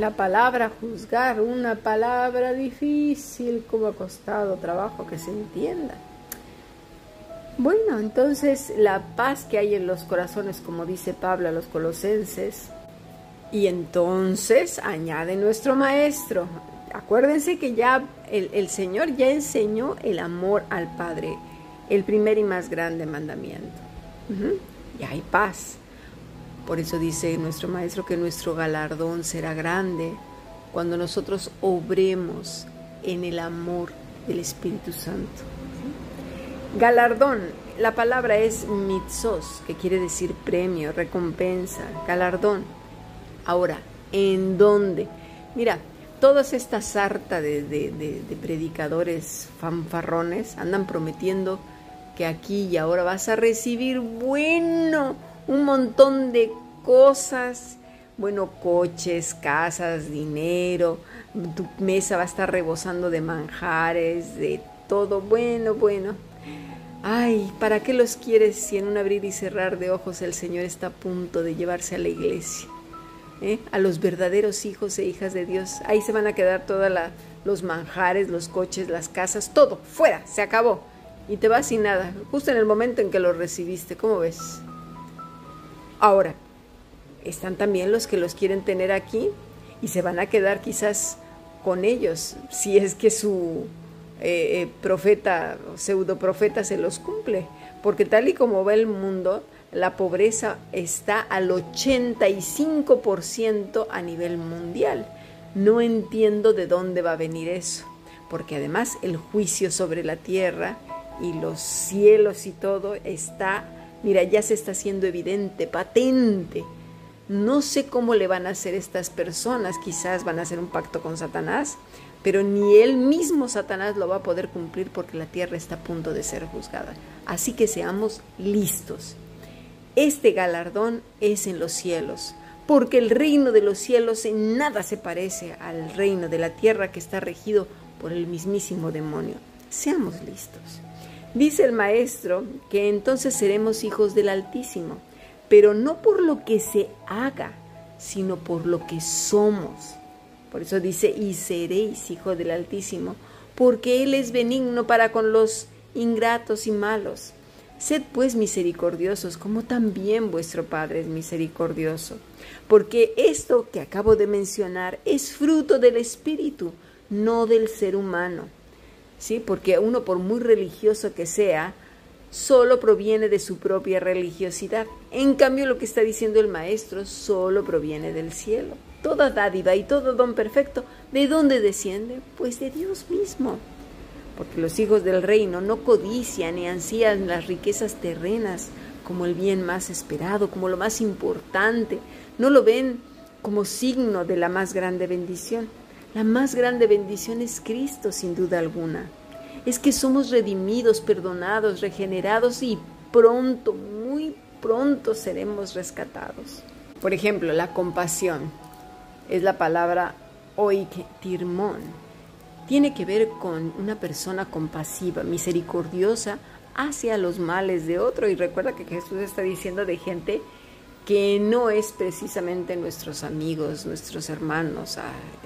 la palabra juzgar, una palabra difícil, como ha costado trabajo que se entienda. Bueno, entonces la paz que hay en los corazones, como dice Pablo a los colosenses, y entonces añade nuestro maestro, acuérdense que ya el, Señor ya enseñó el amor al Padre, el primer y más grande mandamiento. Y hay paz. Por eso dice nuestro maestro que nuestro galardón será grande cuando nosotros obremos en el amor del Espíritu Santo. Galardón, la palabra es mitzos, que quiere decir premio, recompensa, galardón. Ahora, ¿en dónde? Mira, todas estas sarta de, de, predicadores fanfarrones andan prometiendo que aquí y ahora vas a recibir, bueno, un montón de cosas, bueno, coches, casas, dinero, tu mesa va a estar rebosando de manjares, de todo, bueno, bueno. Ay, ¿para qué los quieres si en un abrir y cerrar de ojos el Señor está a punto de llevarse a la iglesia? ¿Eh? A los verdaderos hijos e hijas de Dios. Ahí se van a quedar todos los manjares, los coches, las casas, todo, fuera, se acabó. Y te vas sin nada, justo en el momento en que lo recibiste. ¿Cómo ves? Ahora, están también los que los quieren tener aquí y se van a quedar quizás con ellos, si es que su eh, eh, profeta o pseudo profeta se los cumple, porque tal y como va el mundo, la pobreza está al 85% a nivel mundial. No entiendo de dónde va a venir eso, porque además el juicio sobre la tierra y los cielos y todo está, mira, ya se está haciendo evidente, patente. No sé cómo le van a hacer estas personas, quizás van a hacer un pacto con Satanás, pero ni él mismo Satanás lo va a poder cumplir porque la tierra está a punto de ser juzgada. Así que seamos listos. Este galardón es en los cielos, porque el reino de los cielos en nada se parece al reino de la tierra que está regido por el mismísimo demonio. Seamos listos. Dice el maestro que entonces seremos hijos del Altísimo, pero no por lo que se haga, sino por lo que somos. Por eso dice, y seréis hijo del Altísimo, porque Él es benigno para con los ingratos y malos. Sed pues misericordiosos, como también vuestro Padre es misericordioso. Porque esto que acabo de mencionar es fruto del Espíritu, no del ser humano. ¿Sí? Porque uno, por muy religioso que sea, solo proviene de su propia religiosidad. En cambio, lo que está diciendo el Maestro solo proviene del cielo. Toda dádiva y todo don perfecto, ¿de dónde desciende? Pues de Dios mismo. Porque los hijos del reino no codician ni ansían las riquezas terrenas como el bien más esperado, como lo más importante. No lo ven como signo de la más grande bendición. La más grande bendición es Cristo, sin duda alguna. Es que somos redimidos, perdonados, regenerados y pronto, muy pronto seremos rescatados. Por ejemplo, la compasión es la palabra oiktirmón. Tiene que ver con una persona compasiva, misericordiosa hacia los males de otro. Y recuerda que Jesús está diciendo de gente que no es precisamente nuestros amigos, nuestros hermanos,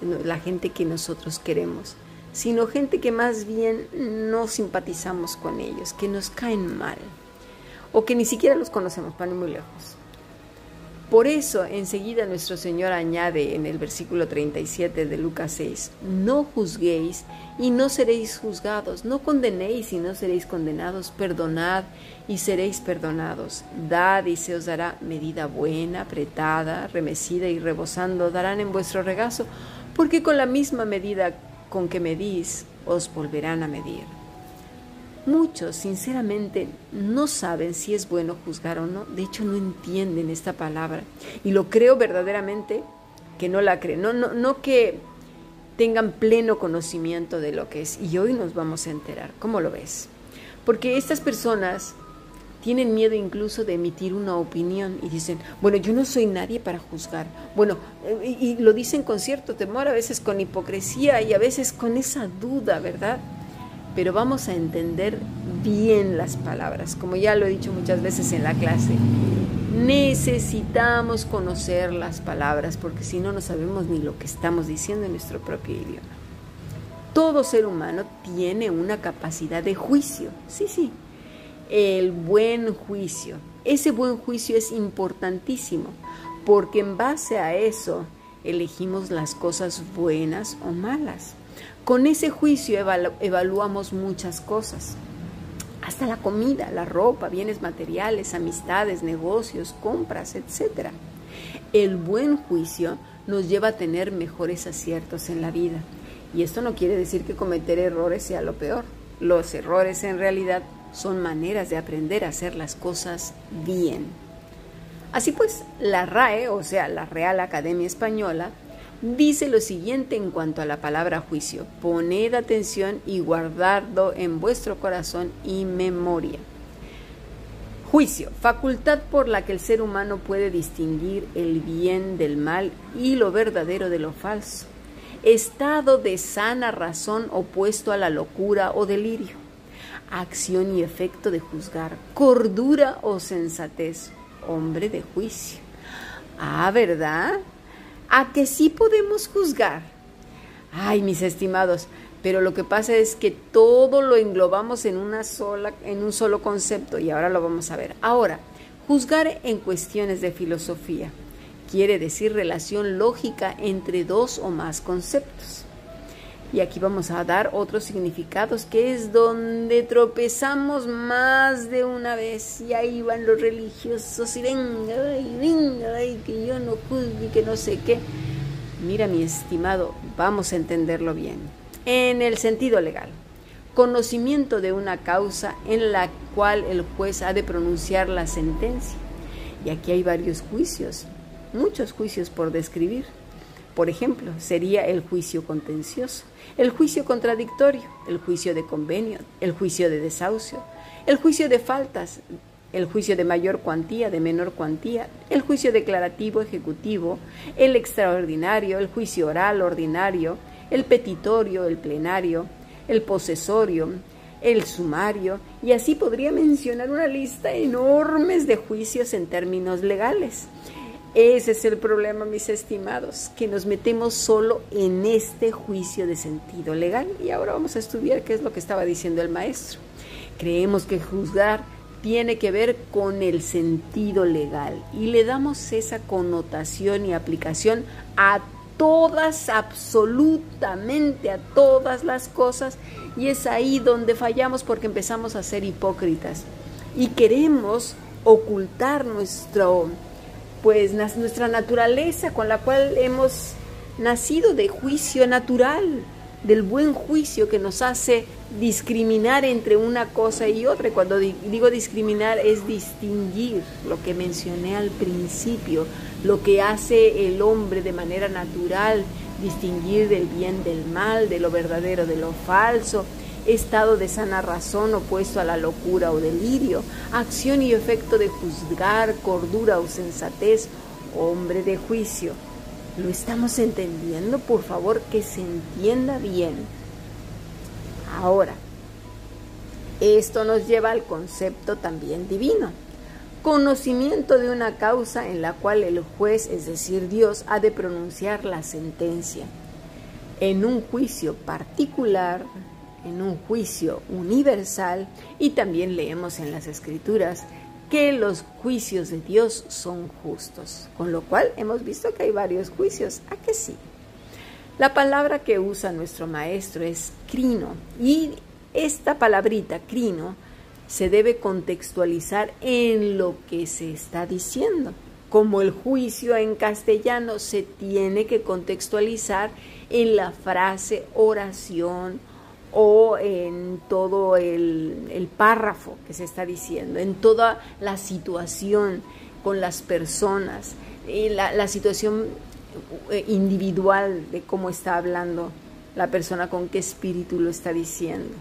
la gente que nosotros queremos, sino gente que más bien no simpatizamos con ellos, que nos caen mal o que ni siquiera los conocemos, van muy lejos. Por eso enseguida nuestro Señor añade en el versículo 37 de Lucas 6, no juzguéis y no seréis juzgados, no condenéis y no seréis condenados, perdonad y seréis perdonados, dad y se os dará medida buena, apretada, remecida y rebosando, darán en vuestro regazo, porque con la misma medida con que medís, os volverán a medir. Muchos, sinceramente, no saben si es bueno juzgar o no. De hecho, no entienden esta palabra. Y lo creo verdaderamente que no la creen. No, no, no que tengan pleno conocimiento de lo que es. Y hoy nos vamos a enterar. ¿Cómo lo ves? Porque estas personas tienen miedo incluso de emitir una opinión y dicen, bueno, yo no soy nadie para juzgar. Bueno, y, y lo dicen con cierto temor, a veces con hipocresía y a veces con esa duda, ¿verdad? pero vamos a entender bien las palabras, como ya lo he dicho muchas veces en la clase. Necesitamos conocer las palabras porque si no no sabemos ni lo que estamos diciendo en nuestro propio idioma. Todo ser humano tiene una capacidad de juicio, sí, sí, el buen juicio. Ese buen juicio es importantísimo porque en base a eso elegimos las cosas buenas o malas. Con ese juicio evaluamos muchas cosas, hasta la comida, la ropa, bienes materiales, amistades, negocios, compras, etc. El buen juicio nos lleva a tener mejores aciertos en la vida. Y esto no quiere decir que cometer errores sea lo peor. Los errores en realidad son maneras de aprender a hacer las cosas bien. Así pues, la RAE, o sea, la Real Academia Española, dice lo siguiente en cuanto a la palabra juicio. Poned atención y guardadlo en vuestro corazón y memoria. Juicio, facultad por la que el ser humano puede distinguir el bien del mal y lo verdadero de lo falso. Estado de sana razón opuesto a la locura o delirio. Acción y efecto de juzgar. Cordura o sensatez hombre de juicio. Ah, ¿verdad? A que sí podemos juzgar. Ay, mis estimados, pero lo que pasa es que todo lo englobamos en una sola en un solo concepto y ahora lo vamos a ver. Ahora, juzgar en cuestiones de filosofía quiere decir relación lógica entre dos o más conceptos. Y aquí vamos a dar otros significados, que es donde tropezamos más de una vez. Y ahí van los religiosos y venga, y venga, y que yo no juzgue, que no sé qué. Mira, mi estimado, vamos a entenderlo bien. En el sentido legal, conocimiento de una causa en la cual el juez ha de pronunciar la sentencia. Y aquí hay varios juicios, muchos juicios por describir. Por ejemplo, sería el juicio contencioso, el juicio contradictorio, el juicio de convenio, el juicio de desahucio, el juicio de faltas, el juicio de mayor cuantía, de menor cuantía, el juicio declarativo ejecutivo, el extraordinario, el juicio oral ordinario, el petitorio, el plenario, el posesorio, el sumario, y así podría mencionar una lista enorme de juicios en términos legales. Ese es el problema, mis estimados, que nos metemos solo en este juicio de sentido legal. Y ahora vamos a estudiar qué es lo que estaba diciendo el maestro. Creemos que juzgar tiene que ver con el sentido legal y le damos esa connotación y aplicación a todas, absolutamente a todas las cosas y es ahí donde fallamos porque empezamos a ser hipócritas y queremos ocultar nuestro pues nuestra naturaleza con la cual hemos nacido de juicio natural, del buen juicio que nos hace discriminar entre una cosa y otra. Cuando digo discriminar es distinguir lo que mencioné al principio, lo que hace el hombre de manera natural, distinguir del bien del mal, de lo verdadero de lo falso, estado de sana razón opuesto a la locura o delirio, acción y efecto de juzgar, cordura o sensatez, hombre de juicio. ¿Lo estamos entendiendo? Por favor, que se entienda bien. Ahora, esto nos lleva al concepto también divino. Conocimiento de una causa en la cual el juez, es decir, Dios, ha de pronunciar la sentencia. En un juicio particular, en un juicio universal y también leemos en las escrituras que los juicios de Dios son justos, con lo cual hemos visto que hay varios juicios, ¿a que sí? La palabra que usa nuestro maestro es crino y esta palabrita crino se debe contextualizar en lo que se está diciendo. Como el juicio en castellano se tiene que contextualizar en la frase, oración, o en todo el, párrafo que se está diciendo, en toda la situación con las personas, la, la situación eh, individual de cómo está hablando la persona, con qué espíritu lo está diciendo.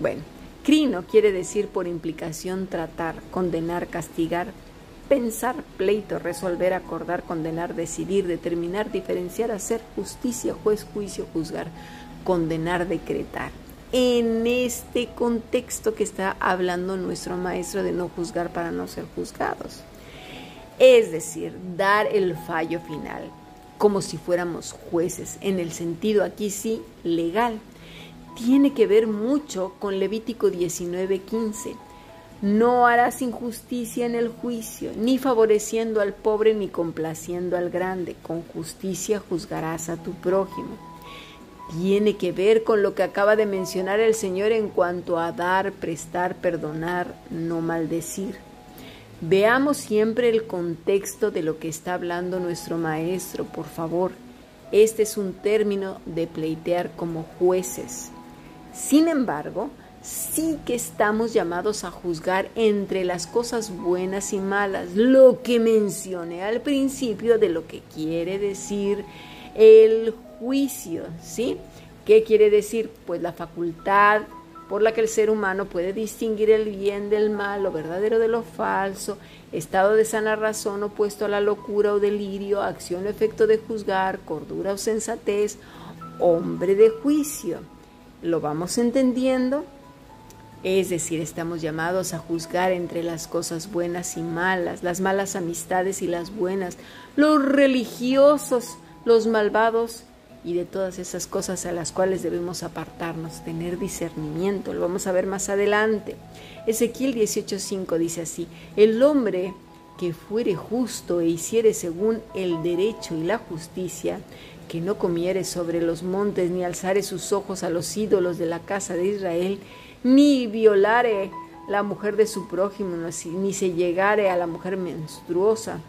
Bueno, crino quiere decir por implicación tratar, condenar, castigar, pensar, pleito, resolver, acordar, condenar, decidir, determinar, diferenciar, hacer justicia, juez, juicio, juzgar condenar, decretar. en este contexto que está hablando nuestro maestro de no juzgar para no ser juzgados. Es decir, dar el fallo final, como si fuéramos jueces, en el sentido aquí sí legal. Tiene que ver mucho con Levítico 19:15 no harás injusticia en el juicio, ni favoreciendo al pobre ni complaciendo al grande. Con justicia juzgarás a tu prójimo. Tiene que ver con lo que acaba de mencionar el Señor en cuanto a dar, prestar, perdonar, no maldecir. Veamos siempre el contexto de lo que está hablando nuestro Maestro, por favor. Este es un término de pleitear como jueces. Sin embargo, sí que estamos llamados a juzgar entre las cosas buenas y malas, lo que mencioné al principio de lo que quiere decir el juicio, ¿sí? ¿Qué quiere decir? Pues la facultad por la que el ser humano puede distinguir el bien del mal, lo verdadero de lo falso, estado de sana razón opuesto a la locura o delirio, acción o efecto de juzgar, cordura o sensatez, hombre de juicio. ¿Lo vamos entendiendo? Es decir, estamos llamados a juzgar entre las cosas buenas y malas, las malas amistades y las buenas, los religiosos, los malvados y de todas esas cosas a las cuales debemos apartarnos, tener discernimiento. Lo vamos a ver más adelante. Ezequiel 18:5 dice así, el hombre que fuere justo e hiciere según el derecho y la justicia, que no comiere sobre los montes ni alzare sus ojos a los ídolos de la casa de Israel, ni violare la mujer de su prójimo, ni se llegare a la mujer menstruosa,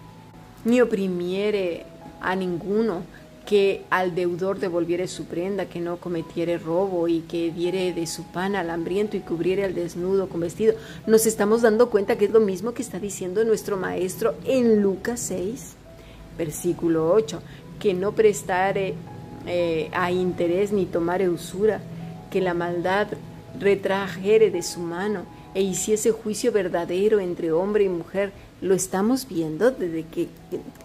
ni oprimiere a ninguno, que al deudor devolviere su prenda, que no cometiere robo y que diere de su pan al hambriento y cubriere al desnudo con vestido. Nos estamos dando cuenta que es lo mismo que está diciendo nuestro maestro en Lucas 6, versículo 8, que no prestare eh, a interés ni tomare usura, que la maldad retrajere de su mano e hiciese juicio verdadero entre hombre y mujer, lo estamos viendo desde que,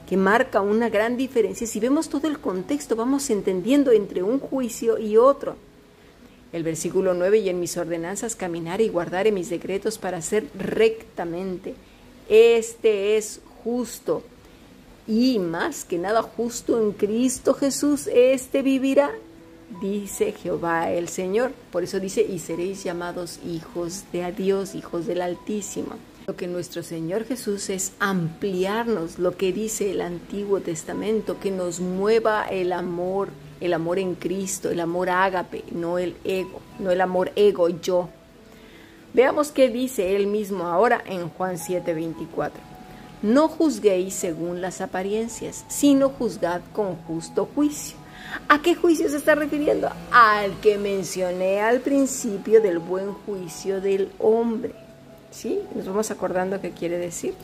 que, marca una gran diferencia. Si vemos todo el contexto, vamos entendiendo entre un juicio y otro. El versículo 9, y en mis ordenanzas caminar y guardar mis decretos para hacer rectamente. Este es justo. Y más que nada justo en Cristo Jesús, este vivirá dice Jehová el Señor. Por eso dice, y seréis llamados hijos de Dios, hijos del Altísimo. Lo que nuestro Señor Jesús es ampliarnos lo que dice el Antiguo Testamento, que nos mueva el amor, el amor en Cristo, el amor ágape, no el ego, no el amor ego yo. Veamos qué dice él mismo ahora en Juan 7:24. No juzguéis según las apariencias, sino juzgad con justo juicio ¿A qué juicio se está refiriendo? Al que mencioné al principio del buen juicio del hombre. ¿Sí? Nos vamos acordando qué quiere decir.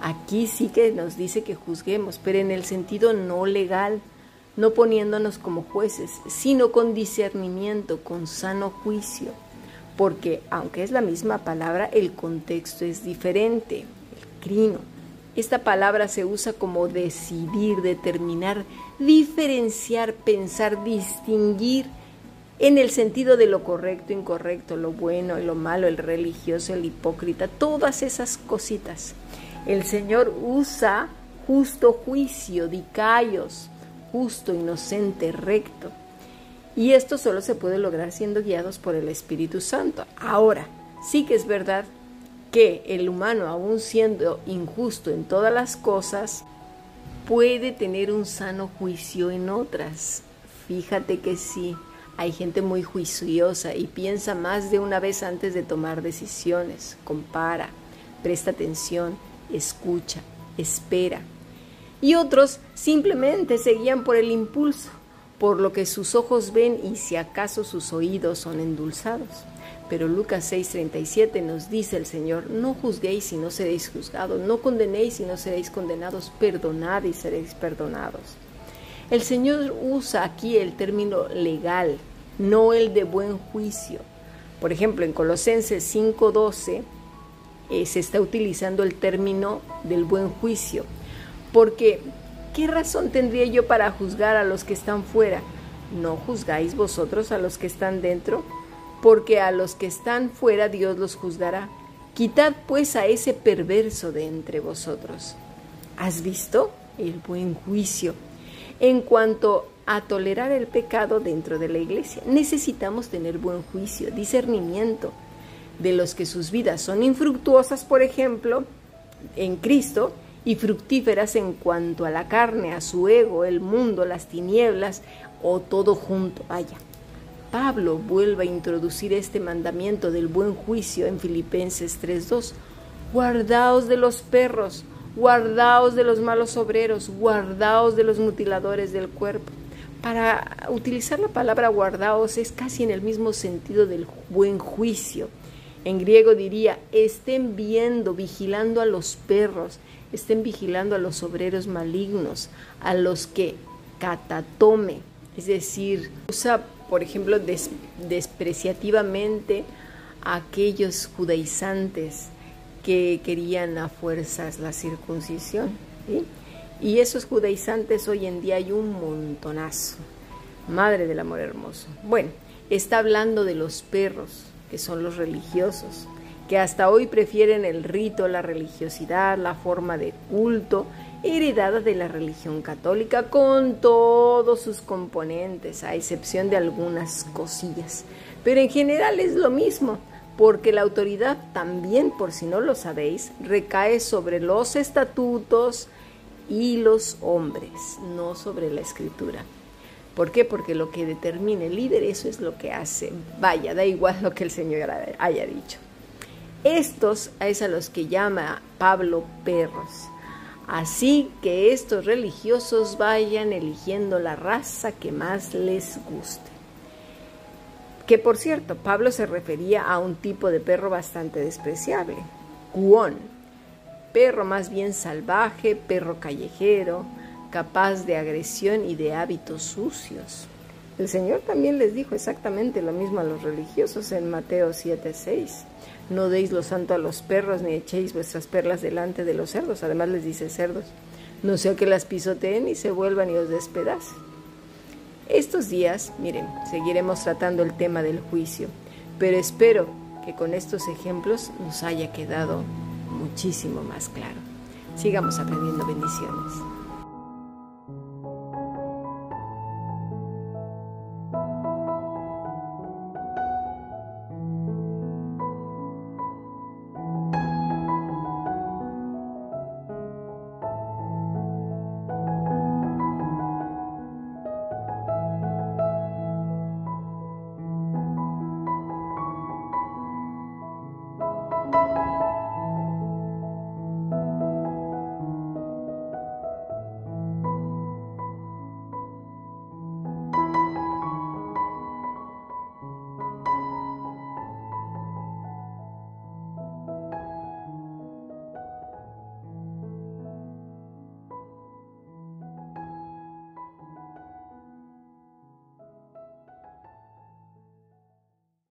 Aquí sí que nos dice que juzguemos, pero en el sentido no legal, no poniéndonos como jueces, sino con discernimiento, con sano juicio. Porque aunque es la misma palabra, el contexto es diferente. El crino. Esta palabra se usa como decidir, determinar, diferenciar, pensar, distinguir en el sentido de lo correcto, incorrecto, lo bueno lo malo, el religioso, el hipócrita, todas esas cositas. El Señor usa justo juicio, dicayos, justo, inocente, recto. Y esto solo se puede lograr siendo guiados por el Espíritu Santo. Ahora, sí que es verdad que el humano, aún siendo injusto en todas las cosas, puede tener un sano juicio en otras. Fíjate que sí, hay gente muy juiciosa y piensa más de una vez antes de tomar decisiones, compara, presta atención, escucha, espera. Y otros simplemente se guían por el impulso, por lo que sus ojos ven y si acaso sus oídos son endulzados. Pero Lucas 6:37 nos dice el Señor, no juzguéis y no seréis juzgados, no condenéis y no seréis condenados, perdonad y seréis perdonados. El Señor usa aquí el término legal, no el de buen juicio. Por ejemplo, en Colosenses 5:12 eh, se está utilizando el término del buen juicio, porque ¿qué razón tendría yo para juzgar a los que están fuera? ¿No juzgáis vosotros a los que están dentro? Porque a los que están fuera Dios los juzgará. Quitad pues a ese perverso de entre vosotros. ¿Has visto el buen juicio? En cuanto a tolerar el pecado dentro de la iglesia, necesitamos tener buen juicio, discernimiento de los que sus vidas son infructuosas, por ejemplo, en Cristo, y fructíferas en cuanto a la carne, a su ego, el mundo, las tinieblas o todo junto. Vaya. Pablo vuelve a introducir este mandamiento del buen juicio en Filipenses 3.2. Guardaos de los perros, guardaos de los malos obreros, guardaos de los mutiladores del cuerpo. Para utilizar la palabra guardaos es casi en el mismo sentido del buen juicio. En griego diría, estén viendo, vigilando a los perros, estén vigilando a los obreros malignos, a los que catatome, es decir, usa por ejemplo, despreciativamente a aquellos judaizantes que querían a fuerzas la circuncisión. Y esos judaizantes hoy en día hay un montonazo. Madre del amor hermoso. Bueno, está hablando de los perros, que son los religiosos, que hasta hoy prefieren el rito, la religiosidad, la forma de culto heredada de la religión católica con todos sus componentes, a excepción de algunas cosillas. Pero en general es lo mismo, porque la autoridad también, por si no lo sabéis, recae sobre los estatutos y los hombres, no sobre la escritura. ¿Por qué? Porque lo que determina el líder, eso es lo que hace. Vaya, da igual lo que el Señor haya dicho. Estos es a los que llama Pablo perros Así que estos religiosos vayan eligiendo la raza que más les guste. Que por cierto, Pablo se refería a un tipo de perro bastante despreciable, cuón, perro más bien salvaje, perro callejero, capaz de agresión y de hábitos sucios. El Señor también les dijo exactamente lo mismo a los religiosos en Mateo 7:6. No deis lo santo a los perros, ni echéis vuestras perlas delante de los cerdos. Además les dice cerdos, no sea que las pisoteen y se vuelvan y os despedacen. Estos días, miren, seguiremos tratando el tema del juicio, pero espero que con estos ejemplos nos haya quedado muchísimo más claro. Sigamos aprendiendo bendiciones.